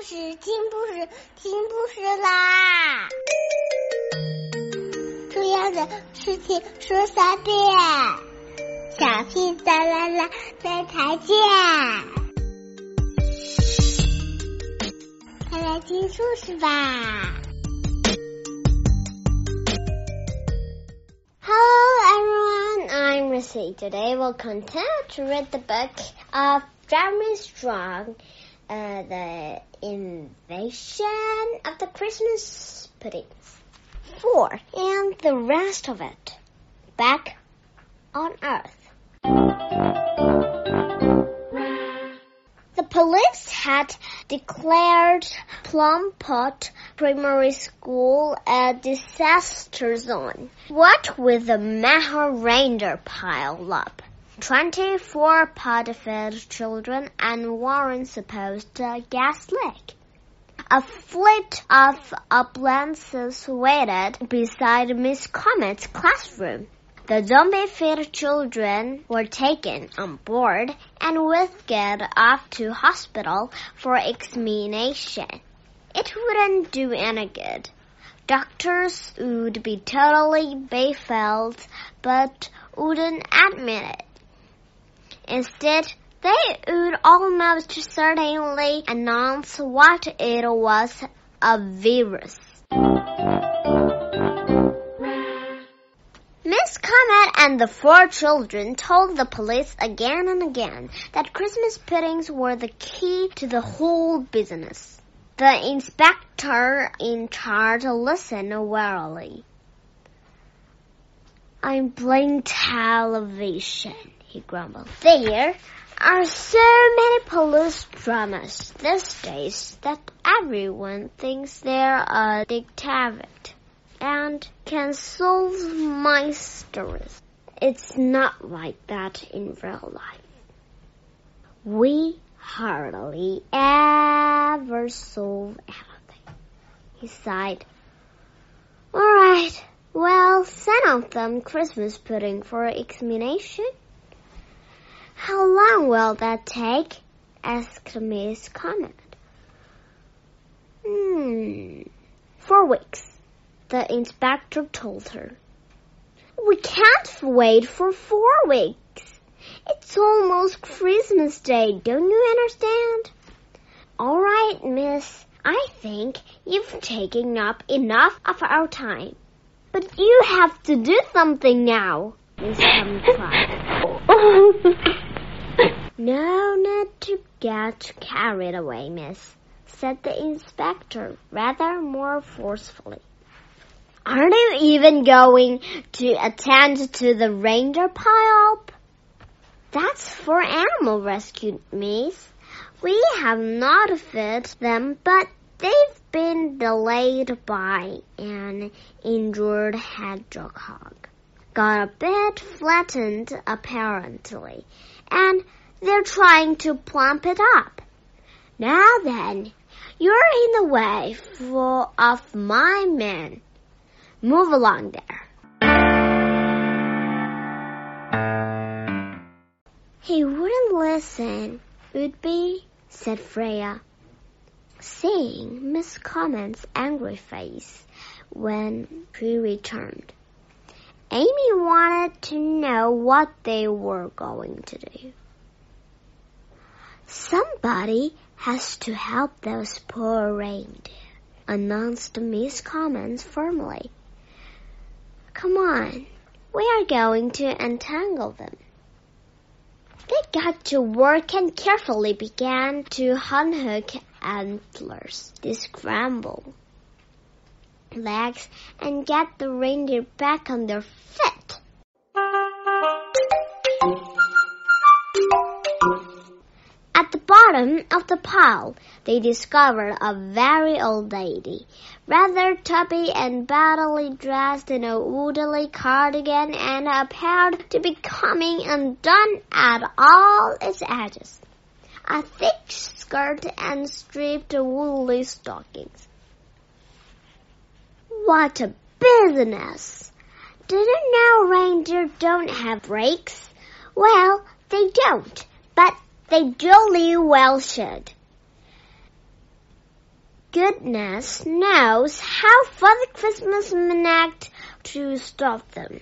故事，听故事，听故事啦！重要的事情说三遍，小屁哒啦啦，再再见！快来听故事吧！Hello everyone, I'm Missy. Today we'll continue to read the book of Jeremy Strong uh, the invasion of the Christmas puddings. Four, and the rest of it back on Earth. The police had declared Plum Pot Primary School a disaster zone. What with the Maha reindeer pile up? 24 pod-fed children and Warren supposed uh, gas leak. A fleet of ambulances waited beside Miss Comet's classroom. The zombie-fed children were taken on board and whisked off to hospital for examination. It wouldn't do any good. Doctors would be totally baffled, but wouldn't admit it. Instead, they would almost certainly announce what it was a virus. Miss Comet and the four children told the police again and again that Christmas puddings were the key to the whole business. The inspector in charge listened warily. I'm playing television, he grumbled. There are so many police dramas these days that everyone thinks they're a detective and can solve mysteries. It's not like that in real life. We hardly ever solve anything. He sighed. All right. Well, send out them Christmas pudding for examination. How long will that take? asked Miss Comet. Hmm, four weeks, the inspector told her. We can't wait for four weeks. It's almost Christmas Day, don't you understand? All right, miss. I think you've taken up enough of our time. But you have to do something now, Miss Comet cried. No need to get carried away, miss, said the inspector rather more forcefully. Aren't you even going to attend to the reindeer pile-up? That's for animal rescue, miss. We have not fed them, but they've been delayed by an injured hedgehog. Got a bit flattened, apparently, and they're trying to plump it up. Now then, you're in the way for, of my men. Move along there. He wouldn't listen, would be, said Freya, seeing Miss Comet's angry face when she returned. Amy wanted to know what they were going to do. Somebody has to help those poor reindeer, announced Miss Comet firmly. Come on, we are going to untangle them. They got to work and carefully began to unhook antlers, scramble legs, and get the reindeer back on their feet. At the bottom of the pile, they discovered a very old lady, rather tubby and badly dressed in a woolly cardigan and appeared to be coming undone at all its edges. A thick skirt and striped woolly stockings. What a business! Didn't know reindeer don't have brakes? Well, they don't, but they jolly well should. goodness knows how Father Christmas managed to stop them.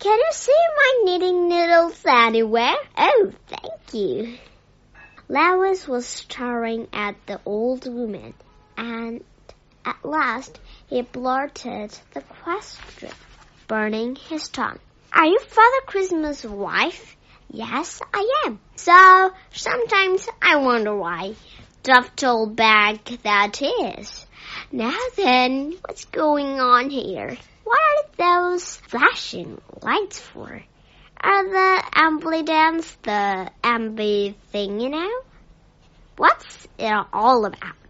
Can you see my knitting needles anywhere? Oh, thank you. Lewis was staring at the old woman, and at last he blurted the question, burning his tongue. Are you Father Christmas' wife? Yes, I am. So sometimes I wonder why. Duffel bag that is. Now then, what's going on here? What are those flashing lights for? Are the ambulance the ambi thing, you know? What's it all about?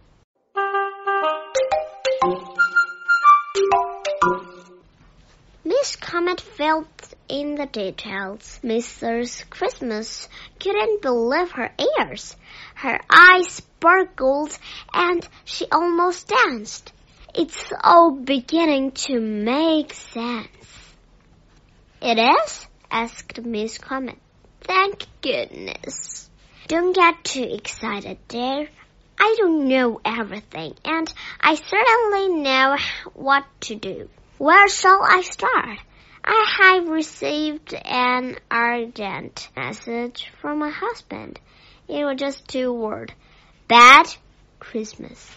Comet filled in the details. Mrs. Christmas couldn't believe her ears. Her eyes sparkled and she almost danced. It's all beginning to make sense. It is? asked Miss Comet. Thank goodness. Don't get too excited, dear. I don't know everything, and I certainly know what to do. Where shall I start? I have received an urgent message from my husband. It was just two words. Bad Christmas.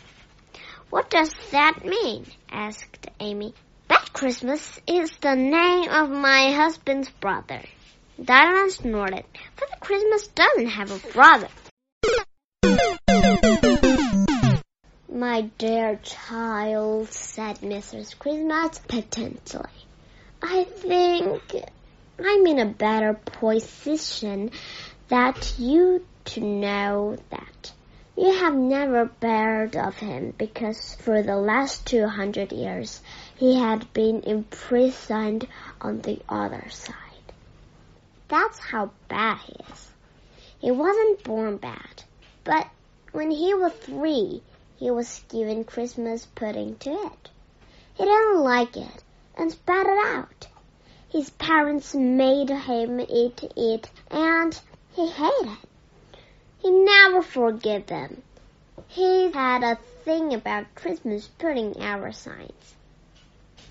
What does that mean? asked Amy. Bad Christmas is the name of my husband's brother. Diana snorted. Father Christmas doesn't have a brother. My dear child, said Mrs. Christmas petently, I think I'm in a better position that you to know that. You have never heard of him because for the last two hundred years he had been imprisoned on the other side. That's how bad he is. He wasn't born bad, but when he was three, he was given Christmas pudding to eat. He didn't like it and spat it out. His parents made him eat it and he hated it. He never forgave them. He had a thing about Christmas pudding ever since.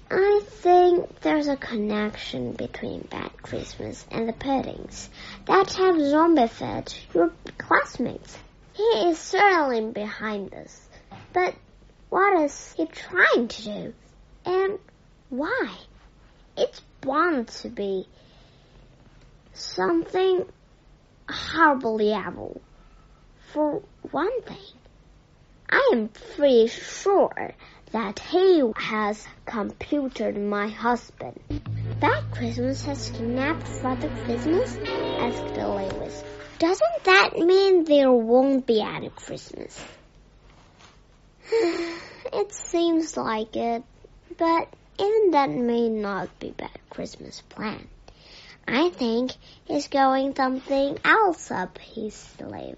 I think there's a connection between Bad Christmas and the puddings that have zombified your classmates. He is certainly behind this. But what is he trying to do? And why? It's bound to be something horribly evil. For one thing, I am pretty sure that he has computed my husband. Bad Christmas has kidnapped Father Christmas? asked the Lewis. Doesn't that mean there won't be any Christmas? it seems like it, but even that may not be bad Christmas plan. I think he's going something else up his sleeve.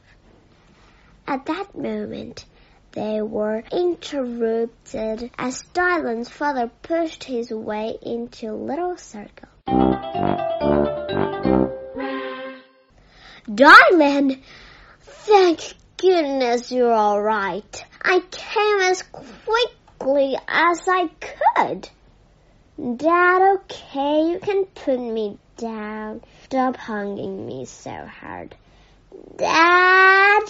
At that moment, they were interrupted as Dylan's father pushed his way into a little circle. Dylan, thank goodness you're all right. I came as quickly as I could. Dad, okay, you can put me down. Stop hugging me so hard. Dad!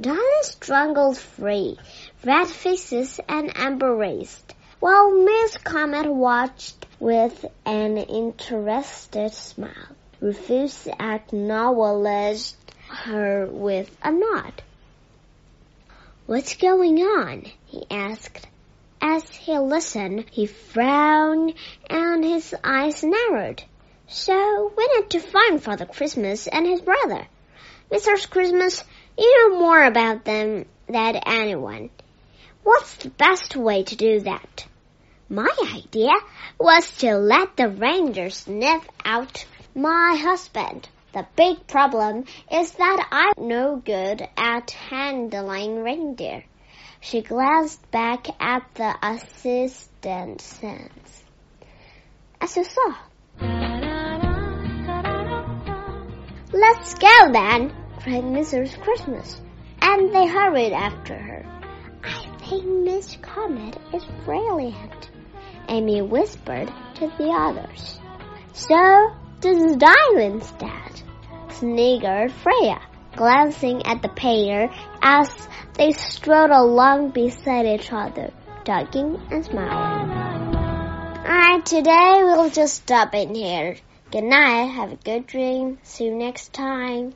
Donna struggled free, red faces and embarrassed, while Miss Comet watched with an interested smile. Rufus acknowledged her with a nod. What's going on? he asked. As he listened, he frowned and his eyes narrowed. So we need to find Father Christmas and his brother. Mr. Christmas, you know more about them than anyone. What's the best way to do that? My idea was to let the ranger sniff out my husband. The big problem is that I'm no good at handling reindeer. She glanced back at the assistants. As you saw. Let's go then, cried Mrs. Christmas, and they hurried after her. I think Miss Comet is brilliant, Amy whispered to the others. So does Diamond's dad, sniggered Freya, glancing at the pair as they strode along beside each other, talking and smiling. Alright, today we'll just stop in here. Good night, have a good dream, see you next time.